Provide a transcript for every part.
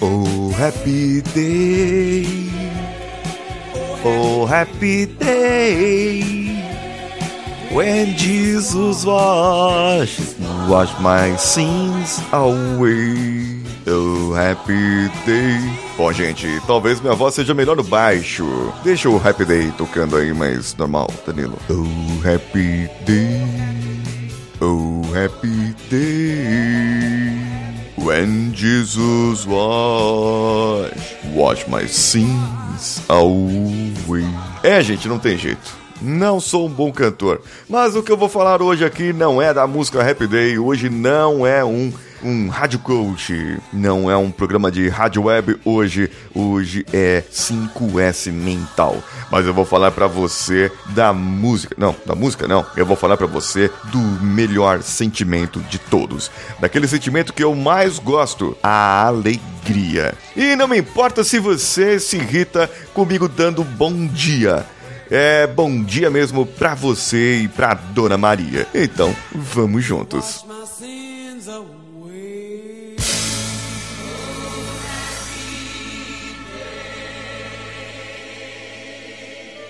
Oh, happy day. Oh, happy day. When Jesus washes, wash my sins away. Oh, happy day. Bom, gente, talvez minha voz seja melhor no baixo. Deixa o Happy Day tocando aí mais normal, Danilo. Oh, happy day. Oh, happy day. When Jesus wash, wash my sins away. É, gente, não tem jeito. Não sou um bom cantor, mas o que eu vou falar hoje aqui não é da música Happy Day, hoje não é um um rádio coach, não é um programa de rádio web hoje, hoje é 5S mental. Mas eu vou falar para você da música, não, da música não, eu vou falar para você do melhor sentimento de todos, daquele sentimento que eu mais gosto, a alegria. E não me importa se você se irrita comigo dando bom dia. É bom dia mesmo pra você e pra Dona Maria. Então, vamos juntos.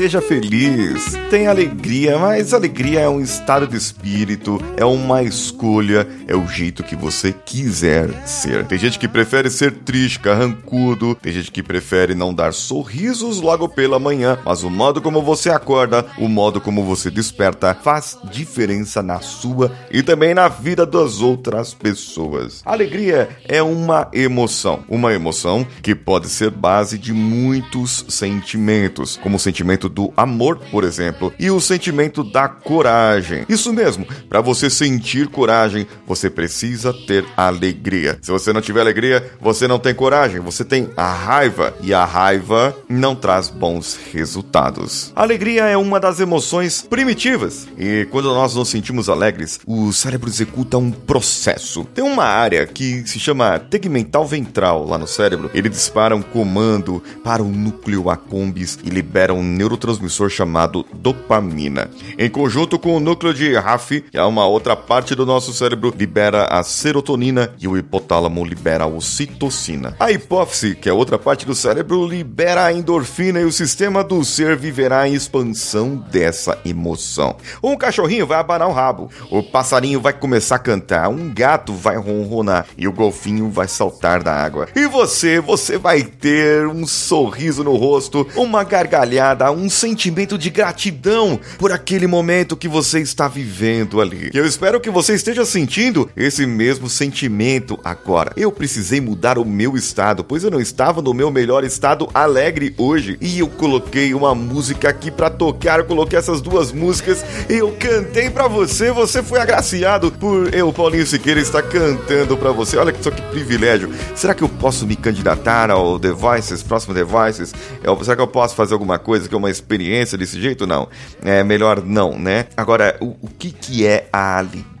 Seja feliz, tenha alegria, mas alegria é um estado de espírito, é uma escolha, é o jeito que você quiser ser. Tem gente que prefere ser triste, carrancudo, tem gente que prefere não dar sorrisos logo pela manhã, mas o modo como você acorda, o modo como você desperta, faz diferença na sua e também na vida das outras pessoas. Alegria é uma emoção, uma emoção que pode ser base de muitos sentimentos, como o sentimento do amor, por exemplo, e o sentimento da coragem. Isso mesmo, para você sentir coragem, você precisa ter alegria. Se você não tiver alegria, você não tem coragem, você tem a raiva, e a raiva não traz bons resultados. Alegria é uma das emoções primitivas, e quando nós nos sentimos alegres, o cérebro executa um processo. Tem uma área que se chama tegmental ventral lá no cérebro. Ele dispara um comando para o núcleo accumbens e libera um neuro neurotransmissor chamado dopamina. Em conjunto com o núcleo de RAF, que é uma outra parte do nosso cérebro, libera a serotonina e o hipotálamo libera a ocitocina. A hipófise, que é outra parte do cérebro, libera a endorfina e o sistema do ser viverá em expansão dessa emoção. Um cachorrinho vai abanar o rabo, o passarinho vai começar a cantar, um gato vai ronronar e o golfinho vai saltar da água. E você, você vai ter um sorriso no rosto, uma gargalhada, um sentimento de gratidão por aquele momento que você está vivendo ali. Eu espero que você esteja sentindo esse mesmo sentimento agora. Eu precisei mudar o meu estado, pois eu não estava no meu melhor estado alegre hoje. E eu coloquei uma música aqui para tocar, eu coloquei essas duas músicas e eu cantei para você. Você foi agraciado por eu, Paulinho Siqueira, estar cantando para você. Olha só que privilégio. Será que eu posso me candidatar ao The Voices, próximo The Voices? será que eu posso fazer alguma coisa que é uma experiência desse jeito? Não. É melhor não, né? Agora, o, o que, que é a alegria?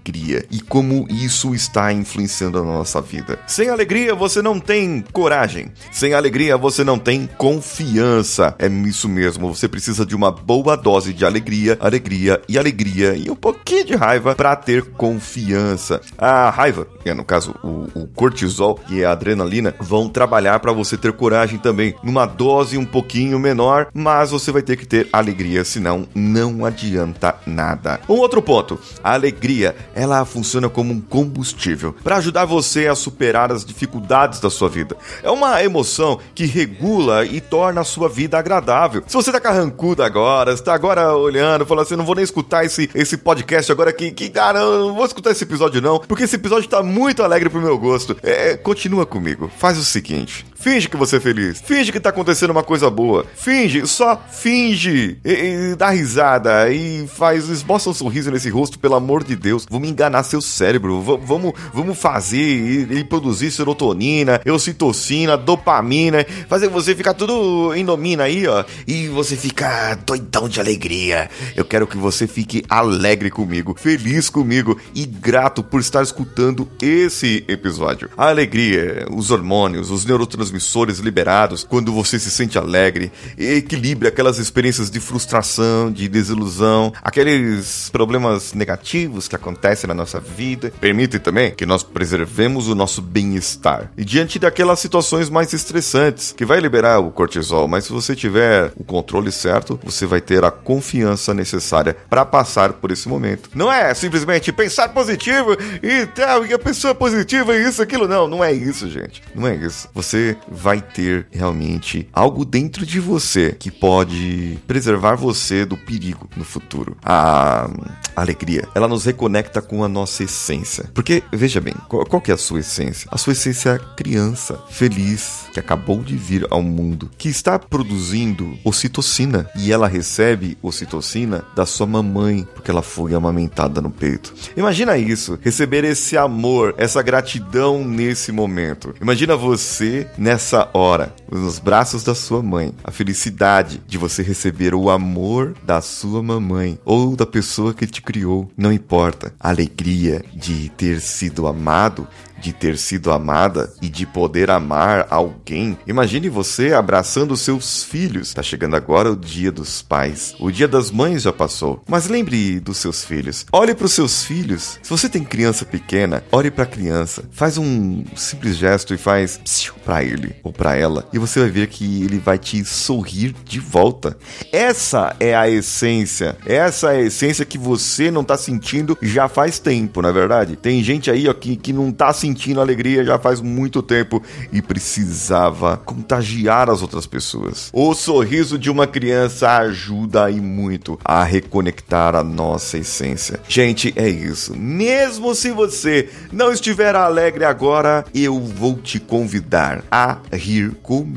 E como isso está influenciando a nossa vida. Sem alegria você não tem coragem. Sem alegria você não tem confiança. É isso mesmo, você precisa de uma boa dose de alegria, alegria e alegria e um pouquinho de raiva para ter confiança. A raiva, é no caso o, o cortisol e a adrenalina, vão trabalhar para você ter coragem também, numa dose um pouquinho menor, mas você vai ter que ter alegria, senão não adianta nada. Um outro ponto, a alegria ela funciona como um combustível para ajudar você a superar as dificuldades da sua vida. É uma emoção que regula e torna a sua vida agradável. Se você tá carrancudo agora, está agora olhando, falando assim, não vou nem escutar esse, esse podcast agora que, que cara, não vou escutar esse episódio não, porque esse episódio tá muito alegre pro meu gosto. É, continua comigo. Faz o seguinte, Finge que você é feliz. Finge que tá acontecendo uma coisa boa. Finge, só finge. E, e dá risada e faz, esboça um sorriso nesse rosto, pelo amor de Deus. Vamos enganar seu cérebro. V vamos, vamos fazer ele produzir serotonina, ocitocina, dopamina, fazer você ficar tudo em domina aí, ó. E você fica doidão de alegria. Eu quero que você fique alegre comigo, feliz comigo e grato por estar escutando esse episódio. A alegria, os hormônios, os neurotransmissores liberados quando você se sente alegre, equilibra aquelas experiências de frustração, de desilusão, aqueles problemas negativos que acontecem na nossa vida. Permite também que nós preservemos o nosso bem-estar. E diante daquelas situações mais estressantes, que vai liberar o cortisol, mas se você tiver o controle certo, você vai ter a confiança necessária para passar por esse momento. Não é simplesmente pensar positivo e tal, e a pessoa positiva e isso, aquilo. Não, não é isso, gente. Não é isso. Você vai ter realmente algo dentro de você que pode preservar você do perigo no futuro. A alegria, ela nos reconecta com a nossa essência. Porque, veja bem, qual, qual que é a sua essência? A sua essência é criança, feliz, que acabou de vir ao mundo, que está produzindo ocitocina e ela recebe ocitocina da sua mamãe, porque ela foi amamentada no peito. Imagina isso, receber esse amor, essa gratidão nesse momento. Imagina você nessa hora, nos braços da sua mãe, a felicidade de você receber o amor da sua mamãe ou da pessoa que te criou, não importa. A alegria de ter sido amado de ter sido amada e de poder amar alguém. Imagine você abraçando seus filhos. Tá chegando agora o dia dos pais. O dia das mães já passou. Mas lembre dos seus filhos. Olhe para os seus filhos. Se você tem criança pequena, olhe para a criança. Faz um simples gesto e faz para ele ou para ela e você vai ver que ele vai te sorrir de volta. Essa é a essência. Essa é a essência que você não tá sentindo já faz tempo, na é verdade. Tem gente aí ó, que, que não tá sentindo alegria já faz muito tempo e precisava contagiar as outras pessoas. O sorriso de uma criança ajuda aí muito a reconectar a nossa essência. Gente, é isso. Mesmo se você não estiver alegre agora, eu vou te convidar a rir comigo.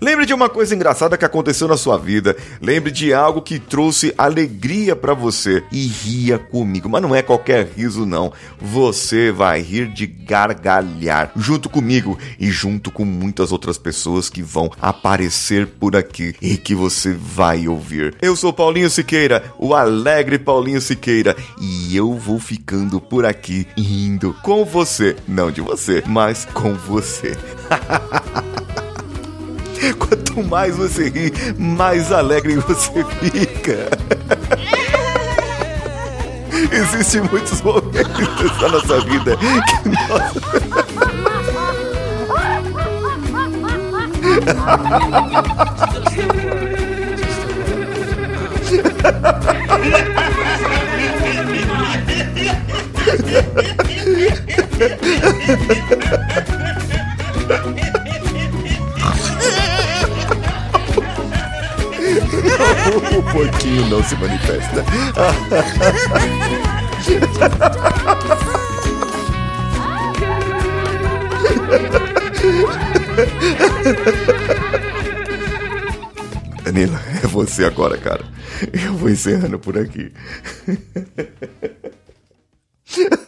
Lembre de uma coisa engraçada que aconteceu na sua vida. Lembre de algo que trouxe alegria para você e ria comigo. Mas não é qualquer riso, não. Você vai rir de gargalhar junto comigo e junto com muitas outras pessoas que vão aparecer por aqui e que você vai ouvir. Eu sou Paulinho Siqueira, o alegre Paulinho Siqueira, e eu vou ficando por aqui rindo com você, não de você, mas com você. Quanto mais você ri, mais alegre você fica. Existem muitos momentos na nossa vida que nós. o porquinho não se manifesta. Danilo, é você agora, cara. Eu vou encerrando por aqui.